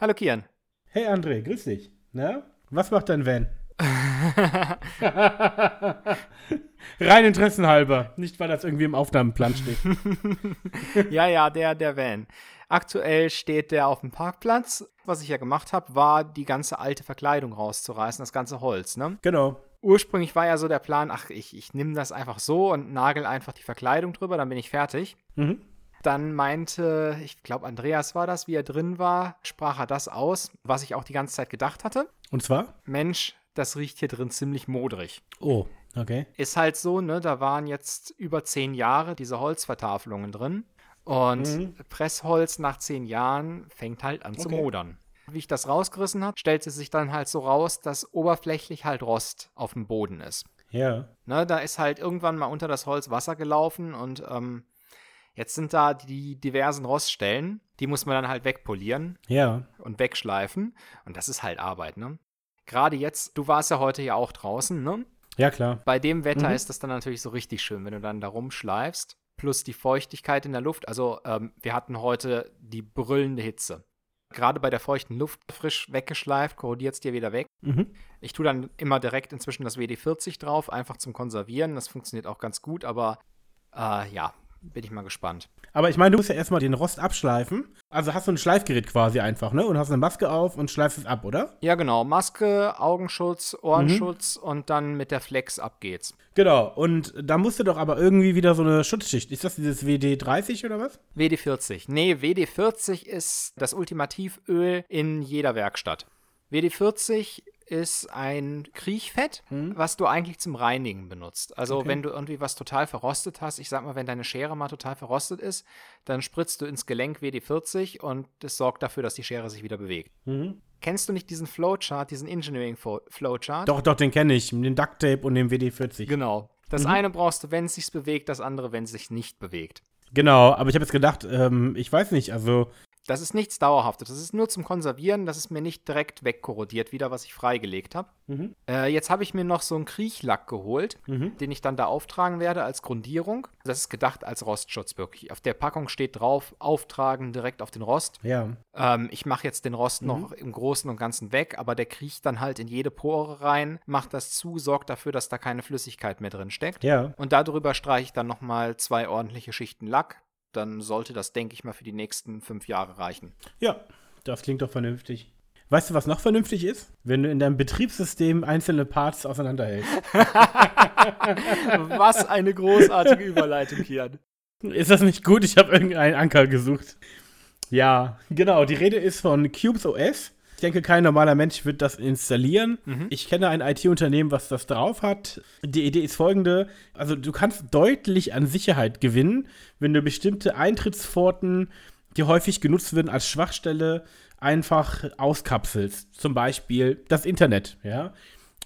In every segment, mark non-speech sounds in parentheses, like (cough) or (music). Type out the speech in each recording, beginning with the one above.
Hallo Kian. Hey André, grüß dich. Na, was macht dein Van? (laughs) Rein interessenhalber, nicht weil das irgendwie im Aufnahmenplan steht. (laughs) ja, ja, der, der Van. Aktuell steht der auf dem Parkplatz. Was ich ja gemacht habe, war die ganze alte Verkleidung rauszureißen, das ganze Holz, ne? Genau. Ursprünglich war ja so der Plan, ach, ich, ich nehme das einfach so und nagel einfach die Verkleidung drüber, dann bin ich fertig. Mhm. Dann meinte, ich glaube, Andreas war das, wie er drin war, sprach er das aus, was ich auch die ganze Zeit gedacht hatte. Und zwar? Mensch, das riecht hier drin ziemlich modrig. Oh, okay. Ist halt so, ne? Da waren jetzt über zehn Jahre diese Holzvertafelungen drin. Und Mhm. Pressholz nach zehn Jahren fängt halt an zu Okay. modern. Wie ich das rausgerissen habe, stellte sich dann halt so raus, dass oberflächlich halt Rost auf dem Boden ist. Ja. Ne, da ist halt irgendwann mal unter das Holz Wasser gelaufen und ähm, jetzt sind da die diversen Roststellen. Die muss man dann halt wegpolieren Ja. und wegschleifen. Und das ist halt Arbeit, ne? Gerade jetzt, du warst ja heute ja auch draußen, ne? Ja, klar. Bei dem Wetter Mhm. ist das dann natürlich so richtig schön, wenn du dann da rumschleifst. Plus die Feuchtigkeit in der Luft. Also, ähm, wir hatten heute die brüllende Hitze. Gerade bei der feuchten Luft frisch weggeschleift, korrodiert es dir wieder weg. Mhm. Ich tue dann immer direkt inzwischen das WD-40 drauf, einfach zum Konservieren. Das funktioniert auch ganz gut, aber äh, ja, bin ich mal gespannt. Aber ich meine, du musst ja erstmal den Rost abschleifen. Also hast du ein Schleifgerät quasi einfach, ne? Und hast eine Maske auf und schleifst es ab, oder? Ja, genau. Maske, Augenschutz, Ohrenschutz und dann mit der Flex ab geht's. Genau. Und da musst du doch aber irgendwie wieder so eine Schutzschicht. Ist das dieses WD-30 oder was? WD-40. Nee, WD-40 ist das Ultimativöl in jeder Werkstatt. WD-40 ist ein Kriechfett, was du eigentlich zum Reinigen benutzt. Also Okay. wenn du irgendwie was total verrostet hast, ich sag mal, wenn deine Schere mal total verrostet ist, dann spritzt du ins Gelenk WD-40 und das sorgt dafür, dass die Schere sich wieder bewegt. Mhm. Kennst du nicht diesen Flowchart, diesen Engineering Flowchart? Doch, doch, den kenne ich. Den Duct Tape und den WD-40. Genau. Das Mhm. eine brauchst du, wenn es sich bewegt, das andere, wenn es sich nicht bewegt. Genau, aber ich habe jetzt gedacht, ähm, ich weiß nicht, also Das ist nichts Dauerhaftes. Das ist nur zum Konservieren. Das ist mir nicht direkt wegkorrodiert, wieder, was ich freigelegt habe. Mhm. Äh, jetzt habe ich mir noch so einen Kriechlack geholt, Mhm. den ich dann da auftragen werde als Grundierung. Das ist gedacht als Rostschutz wirklich. Auf der Packung steht drauf, auftragen direkt auf den Rost. ja. Ähm, ich mache jetzt den Rost Mhm. noch im Großen und Ganzen weg, aber der kriecht dann halt in jede Pore rein, macht das zu, sorgt dafür, dass da keine Flüssigkeit mehr drin steckt. Ja. Und darüber streiche ich dann nochmal zwei ordentliche Schichten Lack. Dann sollte das, denke ich mal, für die nächsten fünf Jahre reichen. Ja, das klingt doch vernünftig. Weißt du, was noch vernünftig ist? Wenn du in deinem Betriebssystem einzelne Parts auseinanderhältst. (laughs) Was eine großartige Überleitung, Kian. Ist das nicht gut? Ich habe irgendeinen Anker gesucht. Ja, genau. Die Rede ist von Cubes OS. Ich denke, kein normaler Mensch wird das installieren. Ich kenne ein IT-Unternehmen, was das drauf hat. Die Idee ist folgende. Also du kannst deutlich an Sicherheit gewinnen, wenn du bestimmte Eintrittspforten, die häufig genutzt werden als Schwachstelle, einfach auskapselst. Zum Beispiel das Internet, ja.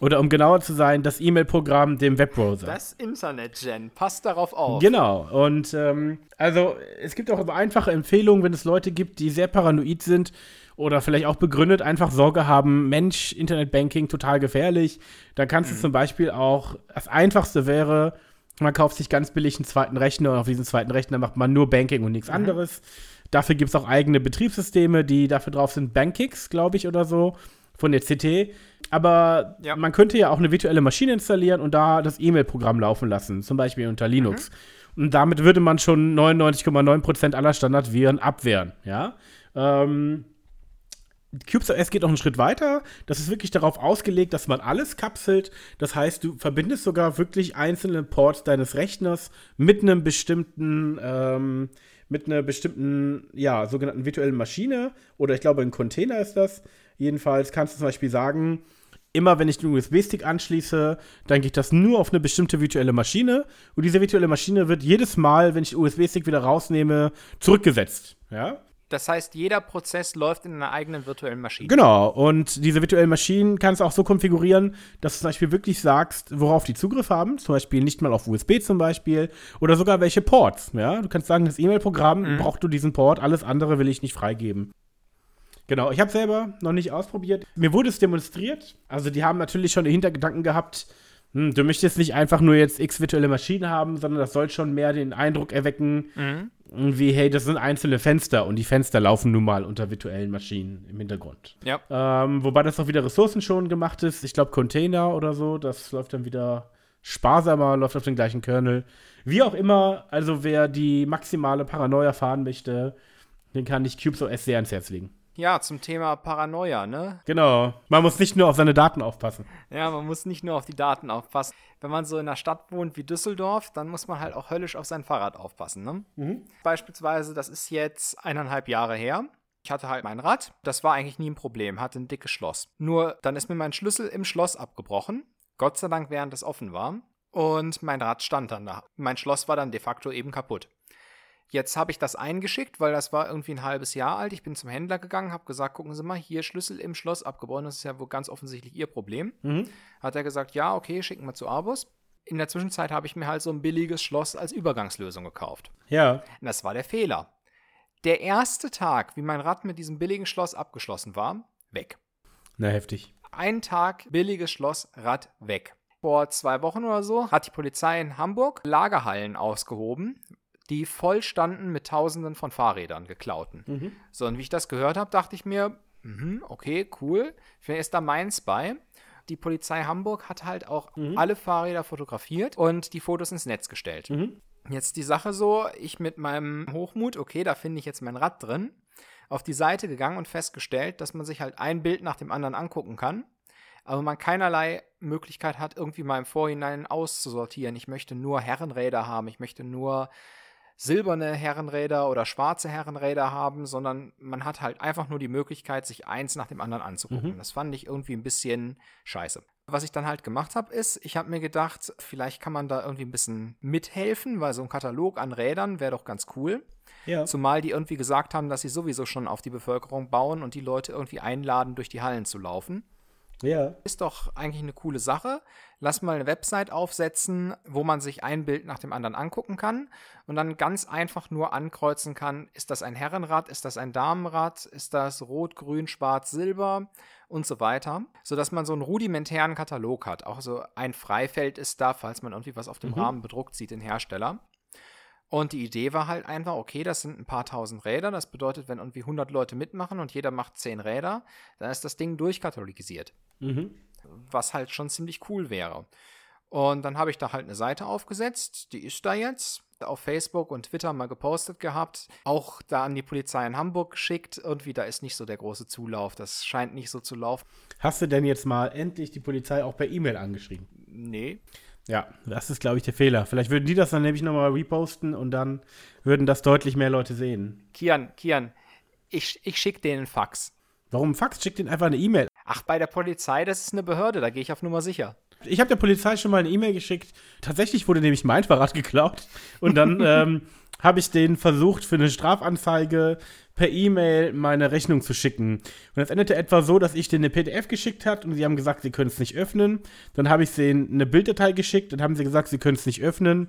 Oder um genauer zu sein, das E-Mail-Programm dem Webbrowser. Das Internet-Gen, passt darauf auf. Genau. Und ähm, also es gibt auch einfache Empfehlungen, wenn es Leute gibt, die sehr paranoid sind oder vielleicht auch begründet einfach Sorge haben, Mensch, Internetbanking total gefährlich. Dann kannst du zum Beispiel auch, das Einfachste wäre, man kauft sich ganz billig einen zweiten Rechner und auf diesen zweiten Rechner macht man nur Banking und nichts anderes. Dafür gibt es auch eigene Betriebssysteme, die dafür drauf sind, Bankix, glaube ich, oder so, von der CT. Aber Ja. man könnte ja auch eine virtuelle Maschine installieren und da das E-Mail-Programm laufen lassen, zum Beispiel unter Linux. Und damit würde man schon 99,9% aller Standardviren abwehren, ja. Ähm, CubeOS geht noch einen Schritt weiter. Das ist wirklich darauf ausgelegt, dass man alles kapselt. Das heißt, du verbindest sogar wirklich einzelne Ports deines Rechners mit einem bestimmten, ähm, mit einer bestimmten, ja, sogenannten virtuellen Maschine. Oder ich glaube, ein Container ist das. Jedenfalls kannst du zum Beispiel sagen, immer wenn ich den USB-Stick anschließe, dann geht das nur auf eine bestimmte virtuelle Maschine. Und diese virtuelle Maschine wird jedes Mal, wenn ich den USB-Stick wieder rausnehme, zurückgesetzt. Ja? Das heißt, jeder Prozess läuft in einer eigenen virtuellen Maschine. Genau, und diese virtuellen Maschinen kannst du auch so konfigurieren, dass du zum Beispiel wirklich sagst, worauf die Zugriff haben, zum Beispiel nicht mal auf USB zum Beispiel, oder sogar welche Ports, ja. Du kannst sagen, das E-Mail-Programm braucht du diesen Port, alles andere will ich nicht freigeben. Genau, ich habe selber noch nicht ausprobiert. Mir wurde es demonstriert. Also die haben natürlich schon den Hintergedanken gehabt, hm, du möchtest nicht einfach nur jetzt x virtuelle Maschinen haben, sondern das soll schon mehr den Eindruck erwecken, wie, hey, das sind einzelne Fenster und die Fenster laufen nun mal unter virtuellen Maschinen im Hintergrund. Ja. Ähm, wobei das auch wieder ressourcenschonend gemacht ist. Ich glaube, Container oder so, das läuft dann wieder sparsamer, läuft auf den gleichen Kernel. Wie auch immer, also wer die maximale Paranoia fahren möchte, den kann ich CubesOS sehr ans Herz legen. Ja, zum Thema Paranoia, ne? Genau. Man muss nicht nur auf seine Daten aufpassen. Ja, man muss nicht nur auf die Daten aufpassen. Wenn man so in einer Stadt wohnt wie Düsseldorf, dann muss man halt auch höllisch auf sein Fahrrad aufpassen, ne? Mhm. Beispielsweise, das ist jetzt eineinhalb Jahre her. Ich hatte halt mein Rad. Das war eigentlich nie ein Problem, hatte ein dickes Schloss. Nur dann ist mir mein Schlüssel im Schloss abgebrochen. Gott sei Dank, während es offen war. Und mein Rad stand dann da. Mein Schloss war dann de facto eben kaputt. Jetzt habe ich das eingeschickt, weil das war irgendwie ein halbes Jahr alt. Ich bin zum Händler gegangen, habe gesagt, gucken Sie mal, hier Schlüssel im Schloss abgebrochen. Das ist ja wohl ganz offensichtlich Ihr Problem. Mhm. Hat er gesagt, ja, okay, schicken wir zu Abus. In der Zwischenzeit habe ich mir halt so ein billiges Schloss als Übergangslösung gekauft. Ja. Und das war der Fehler. Der erste Tag, wie mein Rad mit diesem billigen Schloss abgeschlossen war, weg. Na, heftig. Ein Tag billiges Schloss, Rad weg. Vor zwei Wochen oder so hat die Polizei in Hamburg Lagerhallen ausgehoben, die voll standen mit Tausenden von Fahrrädern geklauten. Mhm. So, und wie ich das gehört habe, dachte ich mir, mhm, okay, cool, vielleicht ist da meins bei. Die Polizei Hamburg hat halt auch Mhm. alle Fahrräder fotografiert und die Fotos ins Netz gestellt. Mhm. Jetzt die Sache so, ich mit meinem Hochmut, okay, da finde ich jetzt mein Rad drin, auf die Seite gegangen und festgestellt, dass man sich halt ein Bild nach dem anderen angucken kann, aber man keinerlei Möglichkeit hat, irgendwie mal im Vorhinein auszusortieren. Ich möchte nur Herrenräder haben, ich möchte nur silberne Herrenräder oder schwarze Herrenräder haben, sondern man hat halt einfach nur die Möglichkeit, sich eins nach dem anderen anzugucken. Mhm. Das fand ich irgendwie ein bisschen scheiße. Was ich dann halt gemacht habe, ist, ich habe mir gedacht, vielleicht kann man da irgendwie ein bisschen mithelfen, weil so ein Katalog an Rädern wäre doch ganz cool. Ja. Zumal die irgendwie gesagt haben, dass sie sowieso schon auf die Bevölkerung bauen und die Leute irgendwie einladen, durch die Hallen zu laufen. Ja. Ist doch eigentlich eine coole Sache. Lass mal eine Website aufsetzen, wo man sich ein Bild nach dem anderen angucken kann und dann ganz einfach nur ankreuzen kann, ist das ein Herrenrad, ist das ein Damenrad, ist das rot, grün, schwarz, silber und so weiter, sodass man so einen rudimentären Katalog hat. Auch so ein Freifeld ist da, falls man irgendwie was auf dem Mhm. Rahmen bedruckt sieht, den Hersteller. Und die Idee war halt einfach, okay, das sind ein paar tausend Räder. Das bedeutet, wenn irgendwie 100 Leute mitmachen und jeder macht 10 Räder, dann ist das Ding durchkatalogisiert Mhm. was halt schon ziemlich cool wäre. Und dann habe ich da halt eine Seite aufgesetzt, die ist da jetzt. Auf Facebook und Twitter mal gepostet gehabt. Auch da an die Polizei in Hamburg geschickt. Irgendwie, da ist nicht so der große Zulauf. Das scheint nicht so zu laufen. Hast du denn jetzt mal endlich die Polizei auch per E-Mail angeschrieben? Nee. Ja, das ist, glaube ich, der Fehler. Vielleicht würden die das dann nämlich nochmal reposten und dann würden das deutlich mehr Leute sehen. Kian, Kian, ich, ich schicke denen einen Fax. Warum Fax? Schickt ihnen einfach eine E-Mail. Ach, bei der Polizei, das ist eine Behörde, da gehe ich auf Nummer sicher. Ich habe der Polizei schon mal eine E-Mail geschickt. Tatsächlich wurde nämlich mein Fahrrad geklaut. Und dann (laughs) ähm, habe ich denen versucht, für eine Strafanzeige per E-Mail meine Rechnung zu schicken. Und das endete etwa so, dass ich denen eine PDF geschickt habe und sie haben gesagt, sie können es nicht öffnen. Dann habe ich denen eine Bilddatei geschickt, dann haben sie gesagt, sie können es nicht öffnen.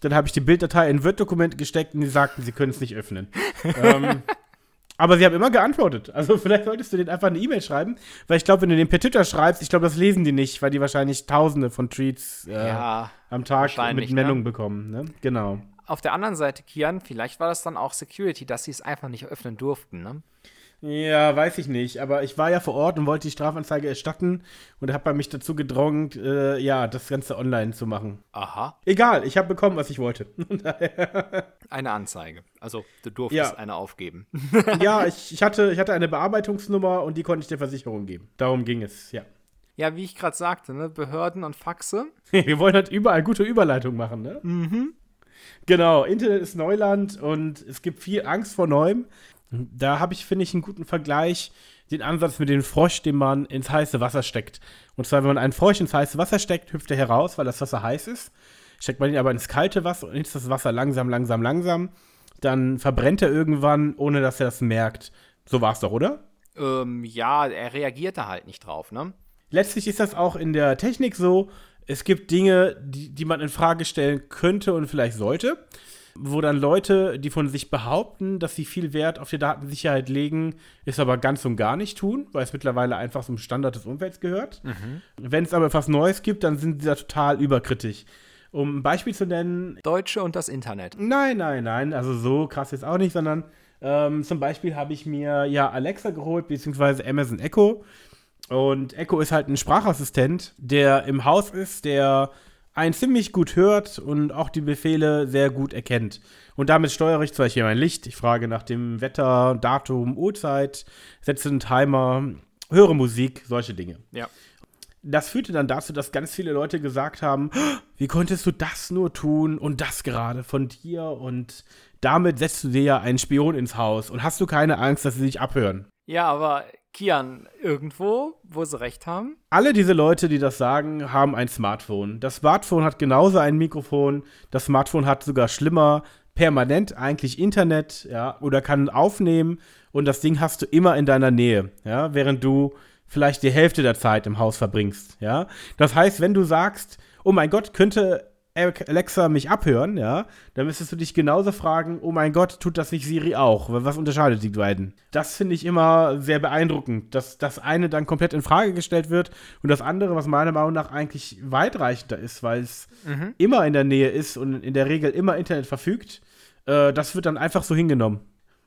Dann habe ich die Bilddatei in ein Word-Dokument gesteckt und sie sagten, sie können es nicht öffnen. (laughs) ähm, aber sie haben immer geantwortet. Also vielleicht solltest du denen einfach eine E-Mail schreiben, weil ich glaube, wenn du den per Twitter schreibst, ich glaube, das lesen die nicht, weil die wahrscheinlich Tausende von Tweets äh, Ja. am Tag mit ne? Nennung bekommen. Ne? Genau. Auf der anderen Seite, Kian, vielleicht war das dann auch Security, dass sie es einfach nicht öffnen durften, ne? Ja, weiß ich nicht. Aber ich war ja vor Ort und wollte die Strafanzeige erstatten und habe mich dazu gedrängt, äh, ja, das Ganze online zu machen. Aha. Egal, ich habe bekommen, was ich wollte. (laughs) Eine Anzeige. Also, du durftest Ja. eine aufgeben. (laughs) ja, ich, ich, hatte, ich hatte eine Bearbeitungsnummer und die konnte ich der Versicherung geben. Darum ging es, ja. Ja, wie ich gerade sagte, ne? Behörden und Faxe. (laughs) Wir wollen halt überall gute Überleitung machen, ne? Mhm. Genau, Internet ist Neuland und es gibt viel Angst vor Neuem. Da habe ich, finde ich, einen guten Vergleich, den Ansatz mit dem Frosch, den man ins heiße Wasser steckt. Und zwar, wenn man einen Frosch ins heiße Wasser steckt, hüpft er heraus, weil das Wasser heiß ist. Steckt man ihn aber ins kalte Wasser und ist das Wasser langsam, langsam, langsam, dann verbrennt er irgendwann, ohne dass er das merkt. So war es doch, oder? Ähm, ja, er reagierte halt nicht drauf, ne? Letztlich ist das auch in der Technik so. Es gibt Dinge, die, die man in Frage stellen könnte und vielleicht sollte, wo dann Leute, die von sich behaupten, dass sie viel Wert auf die Datensicherheit legen, es aber ganz und gar nicht tun, weil es mittlerweile einfach zum Standard des Umfelds gehört. Wenn es aber etwas Neues gibt, dann sind sie da total überkritisch. Um ein Beispiel zu nennen. Deutsche und das Internet. Nein, nein, nein. Also so krass jetzt auch nicht, sondern ähm, zum Beispiel habe ich mir ja Alexa geholt, beziehungsweise Amazon Echo. Und Echo ist halt ein Sprachassistent, der im Haus ist, der einen ziemlich gut hört und auch die Befehle sehr gut erkennt. Und damit steuere ich zum Beispiel mein Licht. Ich frage nach dem Wetter, Datum, Uhrzeit, setze einen Timer, höre Musik, solche Dinge. Ja. Das führte dann dazu, dass ganz viele Leute gesagt haben, wie konntest du das nur tun und das gerade von dir und damit setzt du dir ja einen Spion ins Haus und hast du keine Angst, dass sie dich abhören. Ja, aber Kian, irgendwo, wo sie recht haben? Alle diese Leute, die das sagen, haben ein Smartphone. Das Smartphone hat genauso ein Mikrofon. Das Smartphone hat sogar schlimmer permanent eigentlich Internet, ja, oder kann aufnehmen und das Ding hast du immer in deiner Nähe, ja, während du vielleicht die Hälfte der Zeit im Haus verbringst, ja. Das heißt, wenn du sagst, oh mein Gott, könnte Alexa mich abhören, ja, dann müsstest du dich genauso fragen, oh mein Gott, tut das nicht Siri auch? Was unterscheidet die beiden? Das finde ich immer sehr beeindruckend, dass das eine dann komplett in Frage gestellt wird und das andere, was meiner Meinung nach eigentlich weitreichender ist, weil es mhm. immer in der Nähe ist und in der Regel immer Internet verfügt, äh, das wird dann einfach so hingenommen.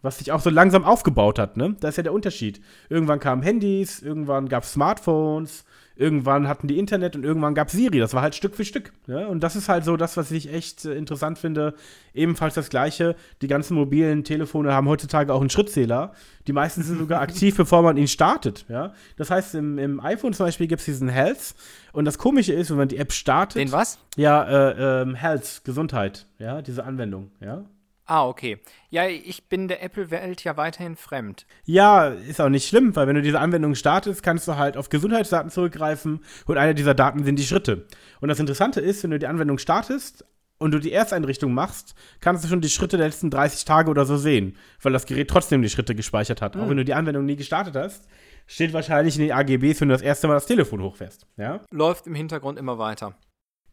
Was sich auch so langsam aufgebaut hat, ne? Das ist ja der Unterschied. Irgendwann kamen Handys, irgendwann gab es Smartphones, irgendwann hatten die Internet und irgendwann gab es Siri. Das war halt Stück für Stück. Ja? Und das ist halt so das, was ich echt äh, interessant finde. Ebenfalls das Gleiche. Die ganzen mobilen Telefone haben heutzutage auch einen Schrittzähler. Die meisten sind sogar (laughs) aktiv, bevor man ihn startet. Ja? Das heißt, im, im iPhone zum Beispiel gibt es diesen Health. Und das Komische ist, wenn man die App startet. Den was? Ja, äh, ähm, Health, Gesundheit. Ja, diese Anwendung. Ja. Ah, okay. Ja, ich bin der Apple-Welt ja weiterhin fremd. Ja, ist auch nicht schlimm, weil wenn du diese Anwendung startest, kannst du halt auf Gesundheitsdaten zurückgreifen und eine dieser Daten sind die Schritte. Und das Interessante ist, wenn du die Anwendung startest und du die Ersteinrichtung machst, kannst du schon die Schritte der letzten 30 Tage oder so sehen, weil das Gerät trotzdem die Schritte gespeichert hat. Mhm. Auch wenn du die Anwendung nie gestartet hast, steht wahrscheinlich in den AGBs, wenn du das erste Mal das Telefon hochfährst. Ja? Läuft im Hintergrund immer weiter.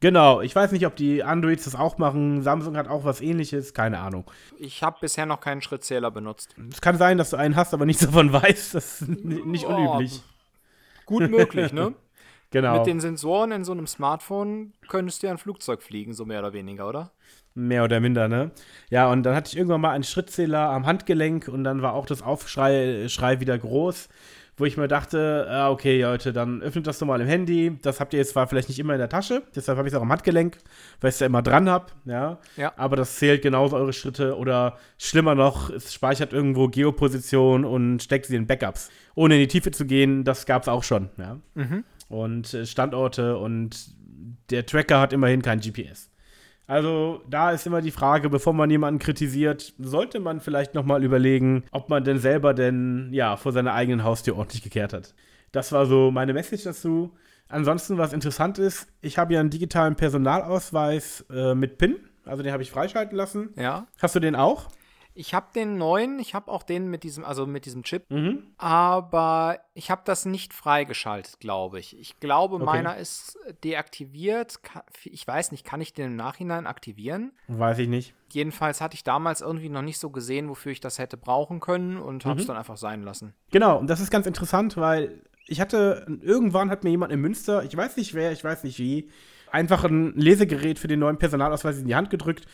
Genau, ich weiß nicht, ob die Androids das auch machen. Samsung hat auch was ähnliches, keine Ahnung. Ich habe bisher noch keinen Schrittzähler benutzt. Es kann sein, dass du einen hast, aber nichts (laughs) davon weißt. Das ist nicht oh, unüblich. Gut möglich, ne? (laughs) genau. Mit den Sensoren in so einem Smartphone könntest du ja ein Flugzeug fliegen, so mehr oder weniger, oder? Mehr oder minder, ne? Ja, und dann hatte ich irgendwann mal einen Schrittzähler am Handgelenk und dann war auch das Aufschrei Schrei wieder groß wo ich mir dachte, ah, okay, Leute, dann öffnet das doch mal im Handy. Das habt ihr jetzt zwar vielleicht nicht immer in der Tasche, deshalb habe ich es auch am Handgelenk, weil ich es ja immer dran habe, ja? ja. Aber das zählt genauso eure Schritte oder schlimmer noch, es speichert irgendwo Geoposition und steckt sie in Backups. Ohne in die Tiefe zu gehen, das gab es auch schon, ja. Mhm. Und äh, Standorte und der Tracker hat immerhin kein GPS. Also da ist immer die Frage, bevor man jemanden kritisiert, sollte man vielleicht nochmal überlegen, ob man denn selber denn ja vor seiner eigenen Haustür ordentlich gekehrt hat. Das war so meine Message dazu. Ansonsten, was interessant ist, ich habe ja einen digitalen Personalausweis äh, mit PIN, also den habe ich freischalten lassen. Ja. Hast du den auch? Ich habe den neuen, ich habe auch den mit diesem, also mit diesem Chip, mhm. aber ich habe das nicht freigeschaltet, glaube ich. Ich glaube, okay. meiner ist deaktiviert. Ich weiß nicht, kann ich den im Nachhinein aktivieren? Weiß ich nicht. Jedenfalls hatte ich damals irgendwie noch nicht so gesehen, wofür ich das hätte brauchen können und habe es mhm. dann einfach sein lassen. Genau, und das ist ganz interessant, weil ich hatte, irgendwann hat mir jemand in Münster, ich weiß nicht wer, ich weiß nicht wie, einfach ein Lesegerät für den neuen Personalausweis in die Hand gedrückt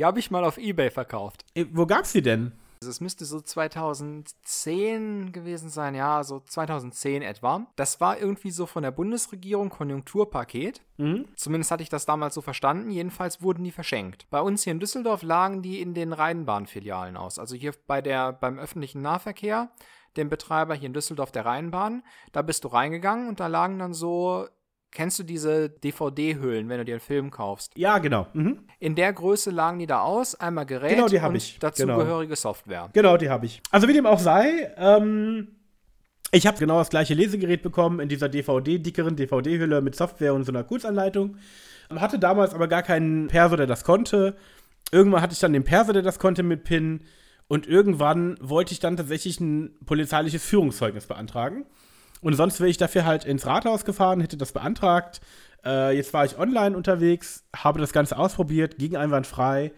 die habe ich mal auf Ebay verkauft. E wo gab's die denn? Also es müsste so 2010 gewesen sein, ja, so 2010 etwa. Das war irgendwie so von der Bundesregierung Konjunkturpaket. Mhm. Zumindest hatte ich das damals so verstanden. Jedenfalls wurden die verschenkt. Bei uns hier in Düsseldorf lagen die in den Rheinbahnfilialen aus. Also hier bei der, beim öffentlichen Nahverkehr, dem Betreiber hier in Düsseldorf der Rheinbahn. Da bist du reingegangen und da lagen dann so Kennst du diese DVD-Hüllen, wenn du dir einen Film kaufst? Ja, genau. Mhm. In der Größe lagen die da aus, einmal Gerät genau, die und ich. dazugehörige genau. Software. Genau, die habe ich. Also wie dem auch sei, ähm, ich habe genau das gleiche Lesegerät bekommen in dieser DVD, dickeren DVD-Hülle mit Software und so einer Kurzanleitung. Hatte damals aber gar keinen Perso, der das konnte. Irgendwann hatte ich dann den Perso, der das konnte mit PIN. Und irgendwann wollte ich dann tatsächlich ein polizeiliches Führungszeugnis beantragen. Und sonst wäre ich dafür halt ins Rathaus gefahren, hätte das beantragt. Äh, jetzt war ich online unterwegs, habe das Ganze ausprobiert, ging einwandfrei.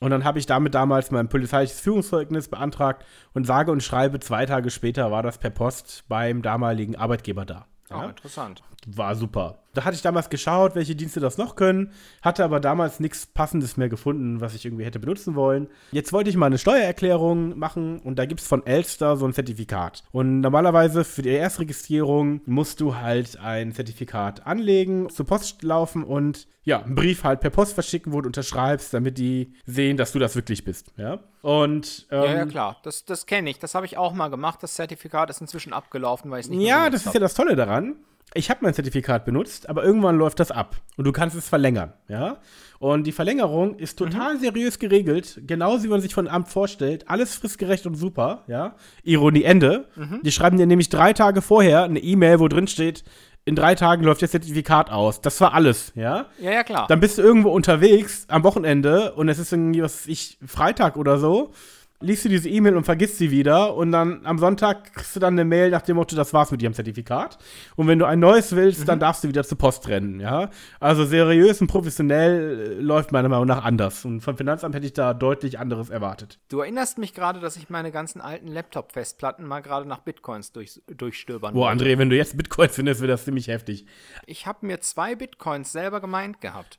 Und dann habe ich damit damals mein polizeiliches Führungszeugnis beantragt und sage und schreibe, zwei Tage später war das per Post beim damaligen Arbeitgeber da. Ja? Oh, interessant. War super. Da hatte ich damals geschaut, welche Dienste das noch können, hatte aber damals nichts Passendes mehr gefunden, was ich irgendwie hätte benutzen wollen. Jetzt wollte ich mal eine Steuererklärung machen und da gibt es von Elster so ein Zertifikat. Und normalerweise für die Erstregistrierung musst du halt ein Zertifikat anlegen, zur Post laufen und ja, einen Brief halt per Post verschicken, wo du unterschreibst, damit die sehen, dass du das wirklich bist. Ja. Und, ähm, ja, ja, klar. Das, das kenne ich. Das habe ich auch mal gemacht. Das Zertifikat ist inzwischen abgelaufen, weil ich es nicht Ja, das ist ja das Tolle daran ich habe mein Zertifikat benutzt, aber irgendwann läuft das ab und du kannst es verlängern, ja? Und die Verlängerung ist total mhm. seriös geregelt, genauso wie man sich von Amt vorstellt, alles fristgerecht und super, ja? Ironie Ende. Mhm. Die schreiben dir nämlich drei Tage vorher eine E-Mail, wo drin steht, in drei Tagen läuft das Zertifikat aus. Das war alles, ja? Ja, ja, klar. Dann bist du irgendwo unterwegs am Wochenende und es ist irgendwie, was ich, Freitag oder so liest du diese E-Mail und vergisst sie wieder und dann am Sonntag kriegst du dann eine Mail nach dem Motto, das war's mit ihrem Zertifikat. Und wenn du ein neues willst, mhm. dann darfst du wieder zur Post rennen, ja. Also seriös und professionell äh, läuft meiner Meinung nach anders. Und vom Finanzamt hätte ich da deutlich anderes erwartet. Du erinnerst mich gerade, dass ich meine ganzen alten Laptop-Festplatten mal gerade nach Bitcoins durch, durchstöbern Boah, André, wenn du jetzt Bitcoins findest, wird das ziemlich heftig. Ich habe mir zwei Bitcoins selber gemeint gehabt.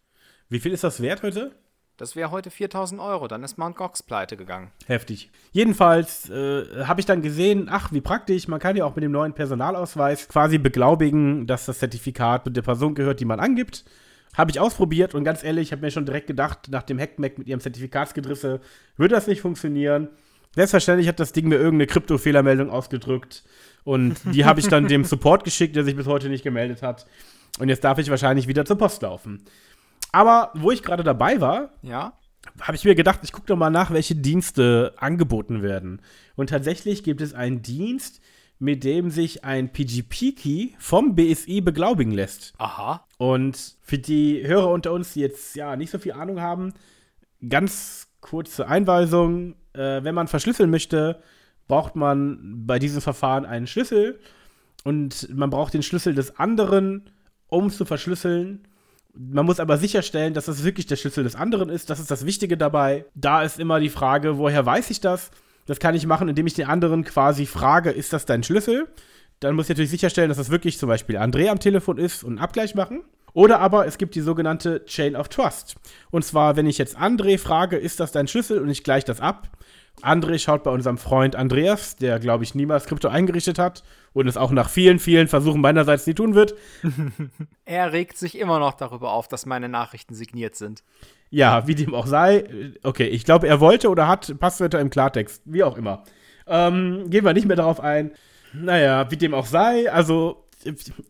Wie viel ist das wert heute? Das wäre heute 4000 Euro, dann ist Mt. Gox pleite gegangen. Heftig. Jedenfalls äh, habe ich dann gesehen, ach, wie praktisch, man kann ja auch mit dem neuen Personalausweis quasi beglaubigen, dass das Zertifikat mit der Person gehört, die man angibt. Habe ich ausprobiert und ganz ehrlich, ich habe mir schon direkt gedacht, nach dem Hackmack mit ihrem Zertifikatsgedrisse wird das nicht funktionieren. Selbstverständlich hat das Ding mir irgendeine Krypto-Fehlermeldung ausgedrückt und die habe ich dann (laughs) dem Support geschickt, der sich bis heute nicht gemeldet hat. Und jetzt darf ich wahrscheinlich wieder zur Post laufen. Aber wo ich gerade dabei war, ja? habe ich mir gedacht, ich gucke doch mal nach, welche Dienste angeboten werden. Und tatsächlich gibt es einen Dienst, mit dem sich ein PGP-Key vom BSI beglaubigen lässt. Aha. Und für die Hörer unter uns, die jetzt ja nicht so viel Ahnung haben, ganz kurze Einweisung. Äh, wenn man verschlüsseln möchte, braucht man bei diesem Verfahren einen Schlüssel. Und man braucht den Schlüssel des anderen, um zu verschlüsseln. Man muss aber sicherstellen, dass das wirklich der Schlüssel des anderen ist. Das ist das Wichtige dabei. Da ist immer die Frage, woher weiß ich das? Das kann ich machen, indem ich den anderen quasi frage, ist das dein Schlüssel? Dann muss ich natürlich sicherstellen, dass das wirklich zum Beispiel André am Telefon ist und einen Abgleich machen. Oder aber es gibt die sogenannte Chain of Trust. Und zwar, wenn ich jetzt André frage, ist das dein Schlüssel und ich gleiche das ab, André schaut bei unserem Freund Andreas, der, glaube ich, niemals Krypto eingerichtet hat und es auch nach vielen, vielen Versuchen meinerseits nie tun wird. (laughs) er regt sich immer noch darüber auf, dass meine Nachrichten signiert sind. Ja, wie dem auch sei. Okay, ich glaube, er wollte oder hat Passwörter im Klartext. Wie auch immer. Ähm, gehen wir nicht mehr darauf ein. Naja, wie dem auch sei. Also,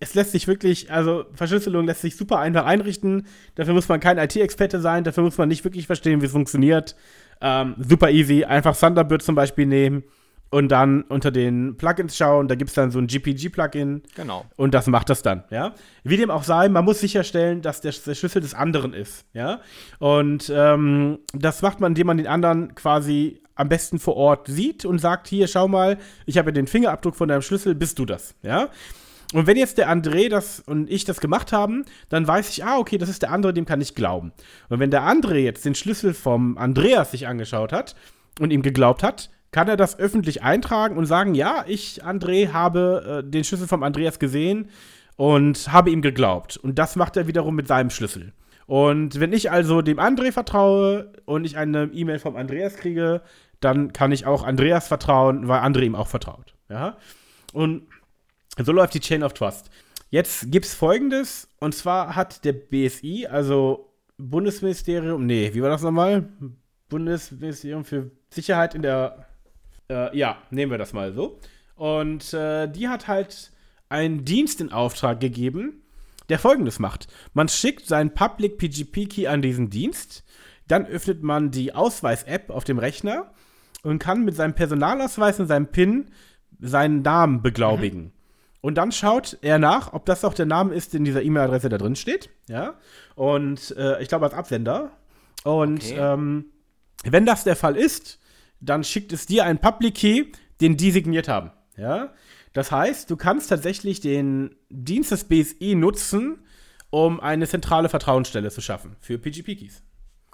es lässt sich wirklich, also Verschlüsselung lässt sich super einfach einrichten. Dafür muss man kein IT-Experte sein. Dafür muss man nicht wirklich verstehen, wie es funktioniert. Ähm, super easy. Einfach Thunderbird zum Beispiel nehmen und dann unter den Plugins schauen. Da gibt es dann so ein GPG-Plugin. Genau. Und das macht das dann, ja. Wie dem auch sei, man muss sicherstellen, dass der, der Schlüssel des anderen ist, ja. Und ähm, das macht man, indem man den anderen quasi am besten vor Ort sieht und sagt: Hier, schau mal, ich habe den Fingerabdruck von deinem Schlüssel, bist du das, ja. Und wenn jetzt der André das und ich das gemacht haben, dann weiß ich, ah, okay, das ist der andere, dem kann ich glauben. Und wenn der André jetzt den Schlüssel vom Andreas sich angeschaut hat und ihm geglaubt hat, kann er das öffentlich eintragen und sagen, ja, ich, André, habe äh, den Schlüssel vom Andreas gesehen und habe ihm geglaubt. Und das macht er wiederum mit seinem Schlüssel. Und wenn ich also dem André vertraue und ich eine E-Mail vom Andreas kriege, dann kann ich auch Andreas vertrauen, weil André ihm auch vertraut. Ja? Und so läuft die Chain of Trust. Jetzt gibt es folgendes, und zwar hat der BSI, also Bundesministerium, nee, wie war das nochmal? Bundesministerium für Sicherheit in der, äh, ja, nehmen wir das mal so. Und äh, die hat halt einen Dienst in Auftrag gegeben, der folgendes macht. Man schickt seinen Public PGP Key an diesen Dienst, dann öffnet man die Ausweis-App auf dem Rechner und kann mit seinem Personalausweis und seinem PIN seinen Namen beglaubigen. Mhm. Und dann schaut er nach, ob das auch der Name ist, in dieser E-Mail-Adresse da drin steht. Ja. Und äh, ich glaube als Absender. Und okay. ähm, wenn das der Fall ist, dann schickt es dir einen Public Key, den die signiert haben. Ja. Das heißt, du kannst tatsächlich den Dienst des BSI nutzen, um eine zentrale Vertrauensstelle zu schaffen für PGP-Keys.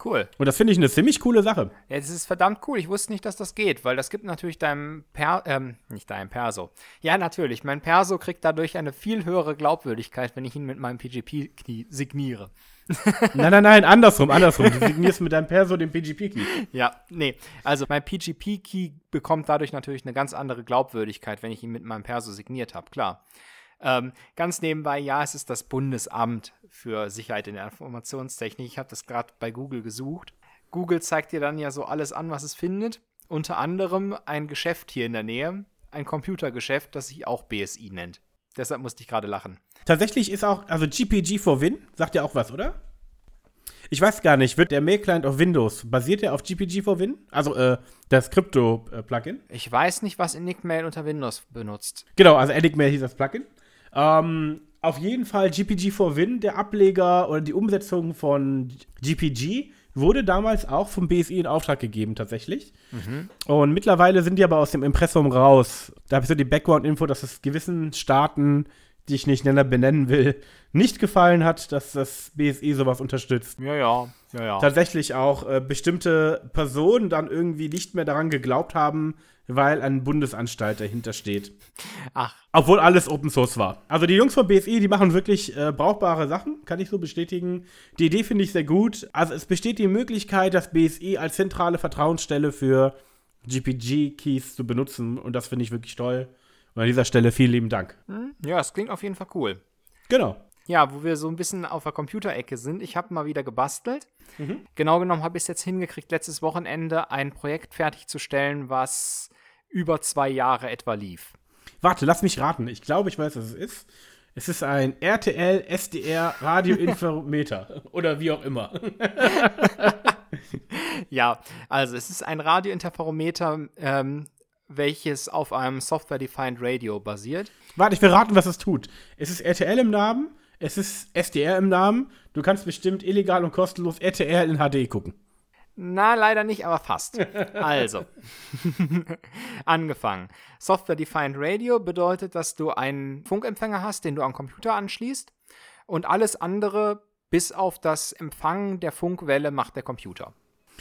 Cool. Und das finde ich eine ziemlich coole Sache. Ja, das ist verdammt cool. Ich wusste nicht, dass das geht, weil das gibt natürlich deinem Per, ähm, nicht deinem Perso. Ja, natürlich. Mein Perso kriegt dadurch eine viel höhere Glaubwürdigkeit, wenn ich ihn mit meinem PGP-Key signiere. (laughs) nein, nein, nein, andersrum, andersrum. Du signierst mit deinem Perso den PGP-Key. Ja, nee. Also mein PGP-Key bekommt dadurch natürlich eine ganz andere Glaubwürdigkeit, wenn ich ihn mit meinem Perso signiert habe, klar. Ähm, ganz nebenbei, ja, es ist das Bundesamt für Sicherheit in der Informationstechnik. Ich habe das gerade bei Google gesucht. Google zeigt dir dann ja so alles an, was es findet. Unter anderem ein Geschäft hier in der Nähe, ein Computergeschäft, das sich auch BSI nennt. Deshalb musste ich gerade lachen. Tatsächlich ist auch, also GPG for Win, sagt ja auch was, oder? Ich weiß gar nicht, wird der Mail-Client auf Windows, basiert der auf GPG for Win? Also äh, das Crypto-Plugin? Ich weiß nicht, was Enigmail unter Windows benutzt. Genau, also Enigmail hieß das Plugin. Ähm, auf jeden Fall GPG for Win, der Ableger oder die Umsetzung von GPG, wurde damals auch vom BSI in Auftrag gegeben, tatsächlich. Mhm. Und mittlerweile sind die aber aus dem Impressum raus. Da habe ich so die Background-Info, dass es gewissen Staaten die ich nicht näher benennen will, nicht gefallen hat, dass das BSI sowas unterstützt. Ja, ja, ja, ja. Tatsächlich auch äh, bestimmte Personen dann irgendwie nicht mehr daran geglaubt haben, weil ein Bundesanstalt dahinter steht. Ach. Obwohl alles Open Source war. Also die Jungs vom BSI, die machen wirklich äh, brauchbare Sachen, kann ich so bestätigen. Die Idee finde ich sehr gut. Also es besteht die Möglichkeit, das BSI als zentrale Vertrauensstelle für GPG-Keys zu benutzen und das finde ich wirklich toll. Und an dieser Stelle vielen lieben Dank. Hm? Ja, es klingt auf jeden Fall cool. Genau. Ja, wo wir so ein bisschen auf der Computerecke sind. Ich habe mal wieder gebastelt. Mhm. Genau genommen habe ich es jetzt hingekriegt, letztes Wochenende ein Projekt fertigzusstellen, was über zwei Jahre etwa lief. Warte, lass mich raten. Ich glaube, ich weiß, was es ist. Es ist ein RTL SDR Radioinformeter (laughs) oder wie auch immer. (laughs) ja, also es ist ein Radiointerferometer, ähm, welches auf einem Software-Defined Radio basiert. Warte, ich will raten, was es tut. Es ist RTL im Namen, es ist SDR im Namen. Du kannst bestimmt illegal und kostenlos RTL in HD gucken. Na, leider nicht, aber fast. Also, (laughs) angefangen. Software-Defined Radio bedeutet, dass du einen Funkempfänger hast, den du am Computer anschließt und alles andere bis auf das Empfangen der Funkwelle macht der Computer.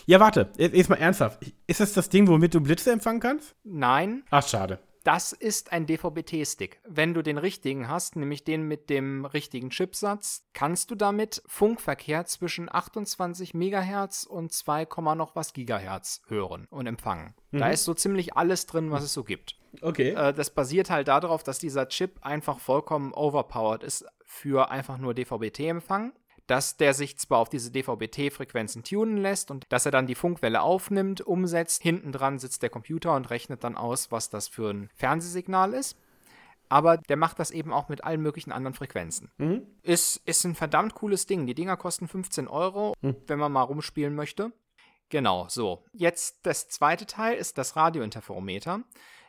Ja, warte, jetzt mal ernsthaft. Ist das das Ding, womit du Blitze empfangen kannst? Nein. Ach, schade. Das ist ein DVB-T-Stick. Wenn du den richtigen hast, nämlich den mit dem richtigen Chipsatz, kannst du damit Funkverkehr zwischen 28 MHz und 2, noch was Gigahertz hören und empfangen. Mhm. Da ist so ziemlich alles drin, was es so gibt. Okay. Äh, das basiert halt darauf, dass dieser Chip einfach vollkommen overpowered ist für einfach nur DVB-T-Empfang dass der sich zwar auf diese DVB-T-Frequenzen tunen lässt und dass er dann die Funkwelle aufnimmt, umsetzt, hinten dran sitzt der Computer und rechnet dann aus, was das für ein Fernsehsignal ist. Aber der macht das eben auch mit allen möglichen anderen Frequenzen. Mhm. Ist, ist ein verdammt cooles Ding. Die Dinger kosten 15 Euro, mhm. wenn man mal rumspielen möchte. Genau, so. Jetzt das zweite Teil ist das Radiointerferometer.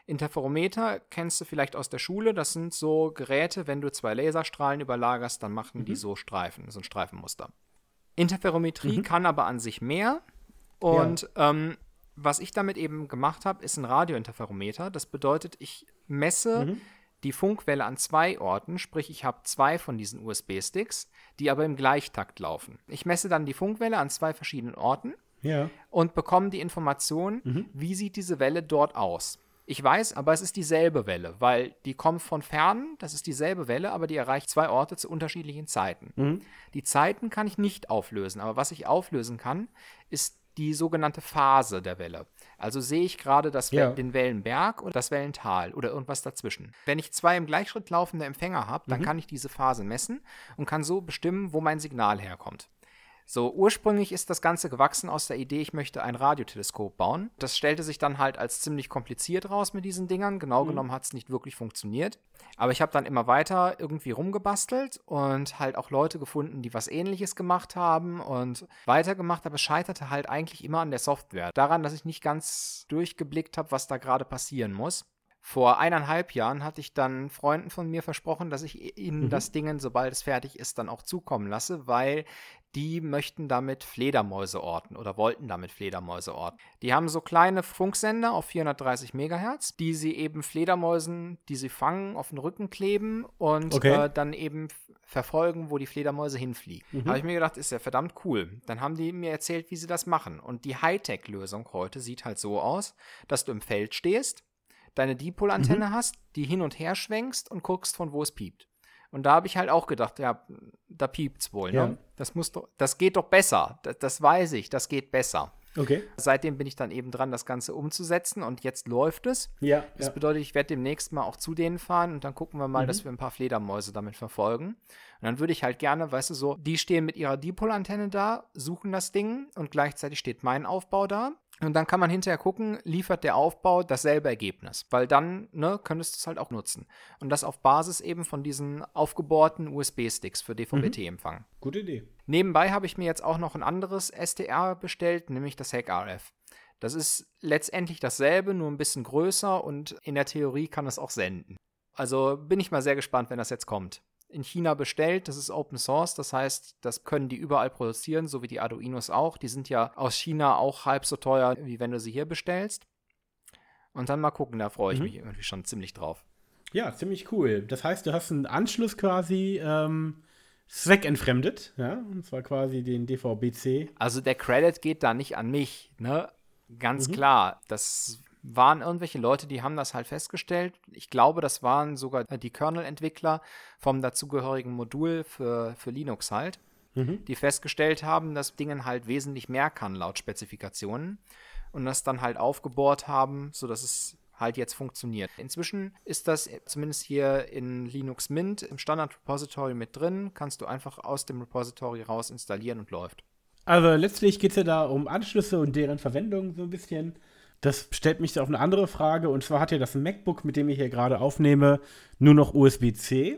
Interferometer kennst du vielleicht aus der Schule. Das sind so Geräte, wenn du zwei Laserstrahlen überlagerst, dann machen mhm. die so Streifen, so ein Streifenmuster. Interferometrie mhm. kann aber an sich mehr. Und ja. ähm, was ich damit eben gemacht habe, ist ein Radiointerferometer. Das bedeutet, ich messe mhm. die Funkwelle an zwei Orten, sprich ich habe zwei von diesen USB-Sticks, die aber im Gleichtakt laufen. Ich messe dann die Funkwelle an zwei verschiedenen Orten ja. und bekomme die Information, mhm. wie sieht diese Welle dort aus. Ich weiß, aber es ist dieselbe Welle, weil die kommt von fern, das ist dieselbe Welle, aber die erreicht zwei Orte zu unterschiedlichen Zeiten. Mhm. Die Zeiten kann ich nicht auflösen, aber was ich auflösen kann, ist die sogenannte Phase der Welle. Also sehe ich gerade ja. den Wellenberg oder das Wellental oder irgendwas dazwischen. Wenn ich zwei im Gleichschritt laufende Empfänger habe, dann mhm. kann ich diese Phase messen und kann so bestimmen, wo mein Signal herkommt. So, ursprünglich ist das Ganze gewachsen aus der Idee, ich möchte ein Radioteleskop bauen. Das stellte sich dann halt als ziemlich kompliziert raus mit diesen Dingern. Genau mhm. genommen hat es nicht wirklich funktioniert. Aber ich habe dann immer weiter irgendwie rumgebastelt und halt auch Leute gefunden, die was ähnliches gemacht haben und weitergemacht, aber es scheiterte halt eigentlich immer an der Software. Daran, dass ich nicht ganz durchgeblickt habe, was da gerade passieren muss. Vor eineinhalb Jahren hatte ich dann Freunden von mir versprochen, dass ich ihnen Mhm. das Ding, sobald es fertig ist, dann auch zukommen lasse, weil die möchten damit Fledermäuse orten oder wollten damit Fledermäuse orten. Die haben so kleine Funksender auf 430 Megahertz, die sie eben Fledermäusen, die sie fangen, auf den Rücken kleben und Okay. äh, dann eben verfolgen, wo die Fledermäuse hinfliegen. Mhm. Habe ich mir gedacht, ist ja verdammt cool. Dann haben die mir erzählt, wie sie das machen. Und die Hightech-Lösung heute sieht halt so aus, dass du im Feld stehst, deine Dipol-Antenne hast, die hin und her schwenkst und guckst, von wo es piept. Und da habe ich halt auch gedacht, ja, da piept's wohl, ne? Ja. Das muss doch, das geht doch besser. Das, das weiß ich, das geht besser. Okay. Seitdem bin ich dann eben dran, das Ganze umzusetzen und jetzt läuft es. Ja. Das ja. bedeutet, ich werde demnächst mal auch zu denen fahren und dann gucken wir mal, Mhm. dass wir ein paar Fledermäuse damit verfolgen. Und dann würde ich halt gerne, weißt du, so, die stehen mit ihrer Dipol-Antenne da, suchen das Ding und gleichzeitig steht mein Aufbau da. Und dann kann man hinterher gucken, liefert der Aufbau dasselbe Ergebnis. Weil dann, ne, könntest du es halt auch nutzen. Und das auf Basis eben von diesen aufgebohrten USB-Sticks für DVB-T-Empfang. Gute Idee. Nebenbei habe ich mir jetzt auch noch ein anderes SDR bestellt, nämlich das Hack RF. Das ist letztendlich dasselbe, nur ein bisschen größer und in der Theorie kann es auch senden. Also bin ich mal sehr gespannt, wenn das jetzt kommt. In China bestellt, das ist Open Source, das heißt, das können die überall produzieren, so wie die Arduinos auch. Die sind ja aus China auch halb so teuer, wie wenn du sie hier bestellst. Und dann mal gucken, da freue ich Mhm. mich irgendwie schon ziemlich drauf. Ja, ziemlich cool. Das heißt, du hast einen Anschluss quasi ähm, zweckentfremdet, ja, und zwar quasi den DVB-C. Also der Credit geht da nicht an mich, ne? Ganz Mhm. klar. Das waren irgendwelche Leute, die haben das halt festgestellt. Ich glaube, das waren sogar die Kernel-Entwickler vom dazugehörigen Modul für, für Linux halt, Mhm. die festgestellt haben, dass Dingen halt wesentlich mehr kann laut Spezifikationen und das dann halt aufgebohrt haben, sodass es halt jetzt funktioniert. Inzwischen ist das zumindest hier in Linux Mint im Standard Repository mit drin, kannst du einfach aus dem Repository raus installieren und läuft. Also letztlich geht es ja da um Anschlüsse und deren Verwendung so ein bisschen. Das stellt mich auf eine andere Frage. Und zwar hat ja das MacBook, mit dem ich hier gerade aufnehme, nur noch USB-C.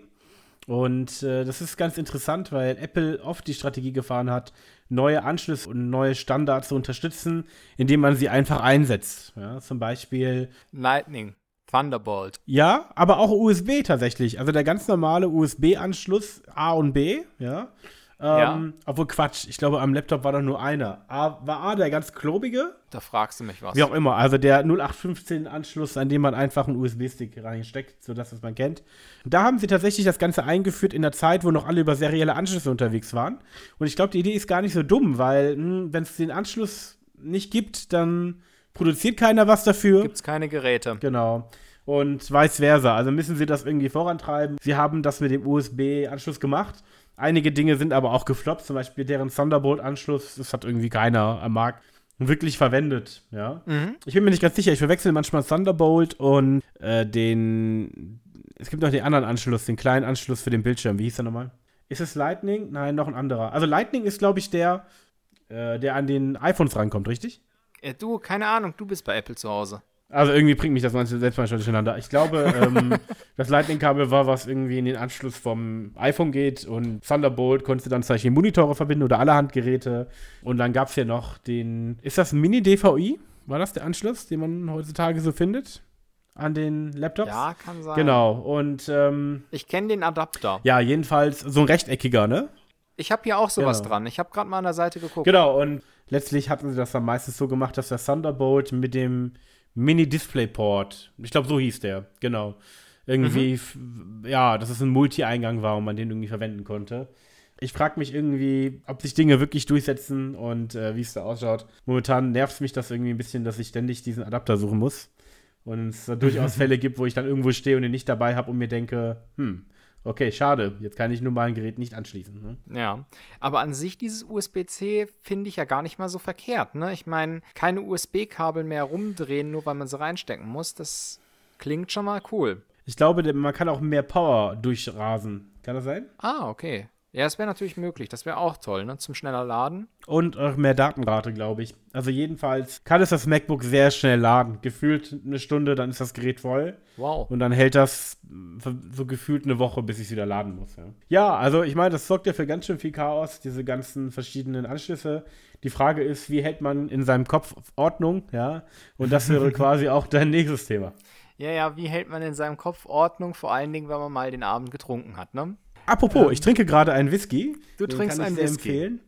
Und äh, das ist ganz interessant, weil Apple oft die Strategie gefahren hat, neue Anschlüsse und neue Standards zu unterstützen, indem man sie einfach einsetzt. Ja, zum Beispiel Lightning, Thunderbolt. Ja, aber auch USB tatsächlich. Also der ganz normale USB-Anschluss A und B, ja. Ähm, Obwohl Quatsch, ich glaube, am Laptop war doch nur einer. A, war A der ganz klobige? Da fragst du mich was. Wie auch immer. Also der 0815-Anschluss, an dem man einfach einen USB-Stick reinsteckt, so das, was man kennt. Und da haben sie tatsächlich das Ganze eingeführt in der Zeit, wo noch alle über serielle Anschlüsse unterwegs waren. Und ich glaube, die Idee ist gar nicht so dumm, weil, wenn es den Anschluss nicht gibt, dann produziert keiner was dafür. Gibt es keine Geräte. Genau. Und vice versa. Also müssen sie das irgendwie vorantreiben. Sie haben das mit dem USB-Anschluss gemacht. Einige Dinge sind aber auch gefloppt. Zum Beispiel deren Thunderbolt-Anschluss. Das hat irgendwie keiner am Markt wirklich verwendet. Ja. Mhm. Ich bin mir nicht ganz sicher. Ich verwechsel manchmal Thunderbolt und äh, den. Es gibt noch den anderen Anschluss, den kleinen Anschluss für den Bildschirm. Wie hieß der nochmal? Ist es Lightning? Nein, noch ein anderer. Also Lightning ist, glaube ich, der, äh, der an den iPhones rankommt, richtig? Äh, du, keine Ahnung, du bist bei Apple zu Hause. Also irgendwie bringt mich das manchmal selbst manchmal durcheinander. Ich glaube, ähm, (laughs) das Lightning-Kabel war, was irgendwie in den Anschluss vom iPhone geht und Thunderbolt konntest du dann zum Beispiel Monitore verbinden oder alle Handgeräte. Und dann gab es ja noch den, ist das ein Mini-DVI? War das der Anschluss, den man heutzutage so findet? An den Laptops? Ja, kann sein. Genau. Und ähm, Ich kenne den Adapter. ja, jedenfalls so ein rechteckiger, ne? Ich habe hier auch sowas Genau. dran. Ich habe gerade mal an der Seite geguckt. Genau, und letztlich hatten sie das dann meistens so gemacht, dass der Thunderbolt mit dem Mini-Display-Port, ich glaube, so hieß der, genau. Irgendwie, f- ja, dass es ein Multi-Eingang war und man den irgendwie verwenden konnte. Ich frage mich irgendwie, ob sich Dinge wirklich durchsetzen und äh, wie es da ausschaut. Momentan nervt es mich das irgendwie ein bisschen, dass ich ständig diesen Adapter suchen muss. Und es da durchaus (laughs) Fälle gibt, wo ich dann irgendwo stehe und ihn nicht dabei habe und mir denke, hm, okay, schade, jetzt kann ich nun mal ein Gerät nicht anschließen. Ne? Ja, aber an sich dieses USB-C finde ich ja gar nicht mal so verkehrt. Ne? Ich meine, keine USB-Kabel mehr rumdrehen, nur weil man sie reinstecken muss. Das klingt schon mal cool. Ich glaube, man kann auch mehr Power durchrasen. Kann das sein? Ah, okay. Ja, das wäre natürlich möglich. Das wäre auch toll, ne? Zum schneller Laden. Und auch mehr Datenrate, glaube ich. Also jedenfalls kann es das MacBook sehr schnell laden. Gefühlt eine Stunde, dann ist das Gerät voll. Wow. Und dann hält das so gefühlt eine Woche, bis ich es wieder laden muss. Ja, ja also ich meine, das sorgt ja für ganz schön viel Chaos, diese ganzen verschiedenen Anschlüsse. Die Frage ist, wie hält man in seinem Kopf Ordnung, ja? Und das wäre (laughs) quasi auch dein nächstes Thema. Ja, ja, wie hält man in seinem Kopf Ordnung, vor allen Dingen, wenn man mal den Abend getrunken hat, ne? Apropos, ähm, ich trinke gerade einen Whisky. Du trinkst einen Whisky. Empfehlen.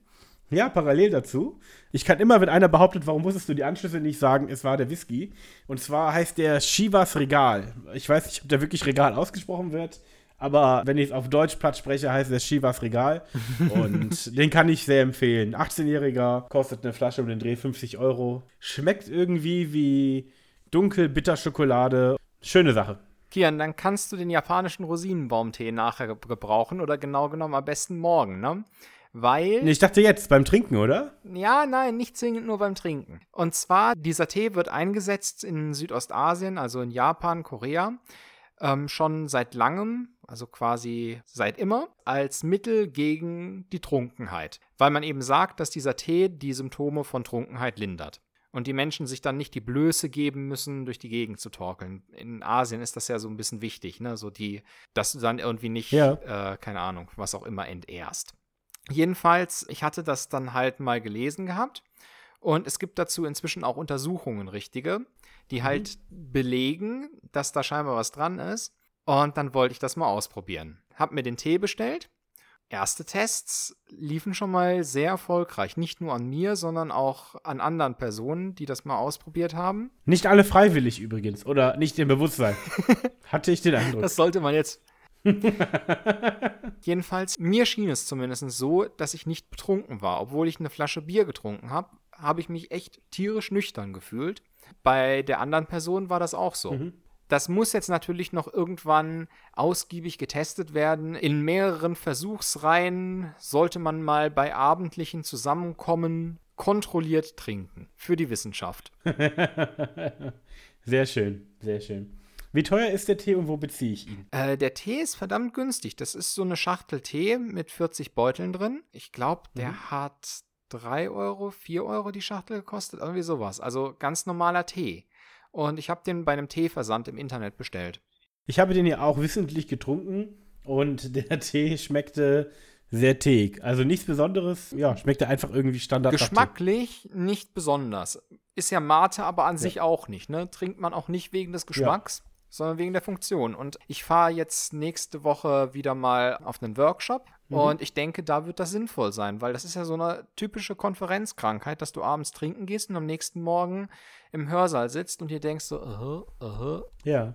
Ja, parallel dazu. Ich kann immer, wenn einer behauptet, warum musstest du die Anschlüsse nicht sagen, es war der Whisky. Und zwar heißt der Shivas Regal. Ich weiß nicht, ob der wirklich Regal ausgesprochen wird, aber wenn ich es auf Deutsch platt spreche, heißt es Shivas Regal. (laughs) Und den kann ich sehr empfehlen. 18-Jähriger, kostet eine Flasche um den Dreh 50 Euro. Schmeckt irgendwie wie dunkel bitter Schokolade. Schöne Sache. Kian, dann kannst du den japanischen Rosinenbaumtee nachher gebrauchen oder genau genommen am besten morgen, ne? Weil. Nee, ich dachte jetzt beim Trinken, oder? Ja, nein, nicht zwingend nur beim Trinken. Und zwar, dieser Tee wird eingesetzt in Südostasien, also in Japan, Korea, ähm, schon seit langem, also quasi seit immer, als Mittel gegen die Trunkenheit. Weil man eben sagt, dass dieser Tee die Symptome von Trunkenheit lindert und die Menschen sich dann nicht die Blöße geben müssen, durch die Gegend zu torkeln. In Asien ist das ja so ein bisschen wichtig, ne? So die, dass du dann irgendwie nicht, ja. äh, keine Ahnung, was auch immer entehrst. Jedenfalls, ich hatte das dann halt mal gelesen gehabt. Und es gibt dazu inzwischen auch Untersuchungen, richtige, die halt mhm. belegen, dass da scheinbar was dran ist. Und dann wollte ich das mal ausprobieren. Hab mir den Tee bestellt erste Tests liefen schon mal sehr erfolgreich. Nicht nur an mir, sondern auch an anderen Personen, die das mal ausprobiert haben. Nicht alle freiwillig übrigens oder nicht im Bewusstsein. (laughs) Hatte ich den Eindruck. Das sollte man jetzt. (laughs) Jedenfalls, mir schien es zumindest so, dass ich nicht betrunken war. Obwohl ich eine Flasche Bier getrunken habe, habe ich mich echt tierisch nüchtern gefühlt. Bei der anderen Person war das auch so. Mhm. Das muss jetzt natürlich noch irgendwann ausgiebig getestet werden. In mehreren Versuchsreihen sollte man mal bei abendlichen Zusammenkommen kontrolliert trinken. Für die Wissenschaft. (laughs) sehr schön, sehr schön. Wie teuer ist der Tee und wo beziehe ich ihn? Äh, der Tee ist verdammt günstig. Das ist so eine Schachtel Tee mit 40 Beuteln drin. Ich glaube, der mhm. hat 3 Euro, 4 Euro die Schachtel gekostet. Irgendwie sowas. Also ganz normaler Tee. Und ich habe den bei einem Teeversand im Internet bestellt. Ich habe den ja auch wissentlich getrunken und (laughs) der Tee schmeckte sehr teig. Also nichts Besonderes, ja, schmeckte einfach irgendwie Standard. Geschmacklich nicht besonders. Ist ja Mate aber an ja. sich auch nicht, ne? Trinkt man auch nicht wegen des Geschmacks, ja. sondern wegen der Funktion. Und ich fahre jetzt nächste Woche wieder mal auf einen Workshop Mhm. Und ich denke, da wird das sinnvoll sein, weil das ist ja so eine typische Konferenzkrankheit, dass du abends trinken gehst und am nächsten Morgen im Hörsaal sitzt und dir denkst so, uh, uh, ja.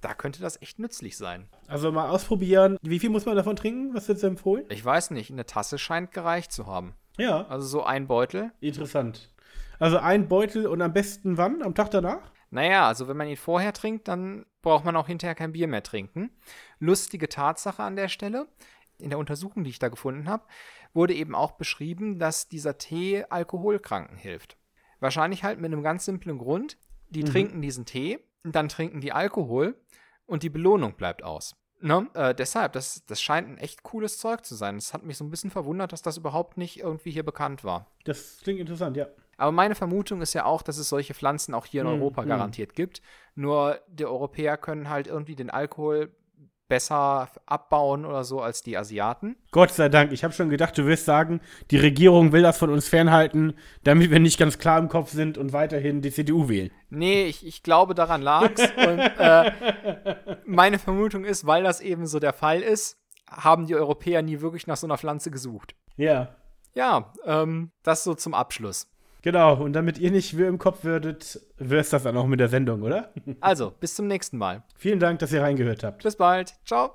Da könnte das echt nützlich sein. Also mal ausprobieren. Wie viel muss man davon trinken? Was wird empfohlen? Ich weiß nicht. Eine Tasse scheint gereicht zu haben. Ja. Also so ein Beutel. Interessant. Also ein Beutel und am besten wann? Am Tag danach? Naja, also wenn man ihn vorher trinkt, dann braucht man auch hinterher kein Bier mehr trinken. Lustige Tatsache an der Stelle in der Untersuchung, die ich da gefunden habe, wurde eben auch beschrieben, dass dieser Tee Alkoholkranken hilft. Wahrscheinlich halt mit einem ganz simplen Grund. Die mhm. trinken diesen Tee, dann trinken die Alkohol und die Belohnung bleibt aus. Ne? Äh, deshalb, das, das scheint ein echt cooles Zeug zu sein. Es hat mich so ein bisschen verwundert, dass das überhaupt nicht irgendwie hier bekannt war. Das klingt interessant, ja. Aber meine Vermutung ist ja auch, dass es solche Pflanzen auch hier in mm, Europa mm. garantiert gibt. Nur die Europäer können halt irgendwie den Alkohol besser abbauen oder so als die Asiaten. Gott sei Dank. Ich habe schon gedacht, du wirst sagen, die Regierung will das von uns fernhalten, damit wir nicht ganz klar im Kopf sind und weiterhin die CDU wählen. Nee, ich, ich glaube, daran lag's. und äh, meine Vermutung ist, weil das eben so der Fall ist, haben die Europäer nie wirklich nach so einer Pflanze gesucht. Ja. Ja, ähm, das so zum Abschluss. Genau, und damit ihr nicht wir im Kopf würdet, wär's das dann auch mit der Sendung, oder? Also, bis zum nächsten Mal. Vielen Dank, dass ihr reingehört habt. Bis bald. Ciao.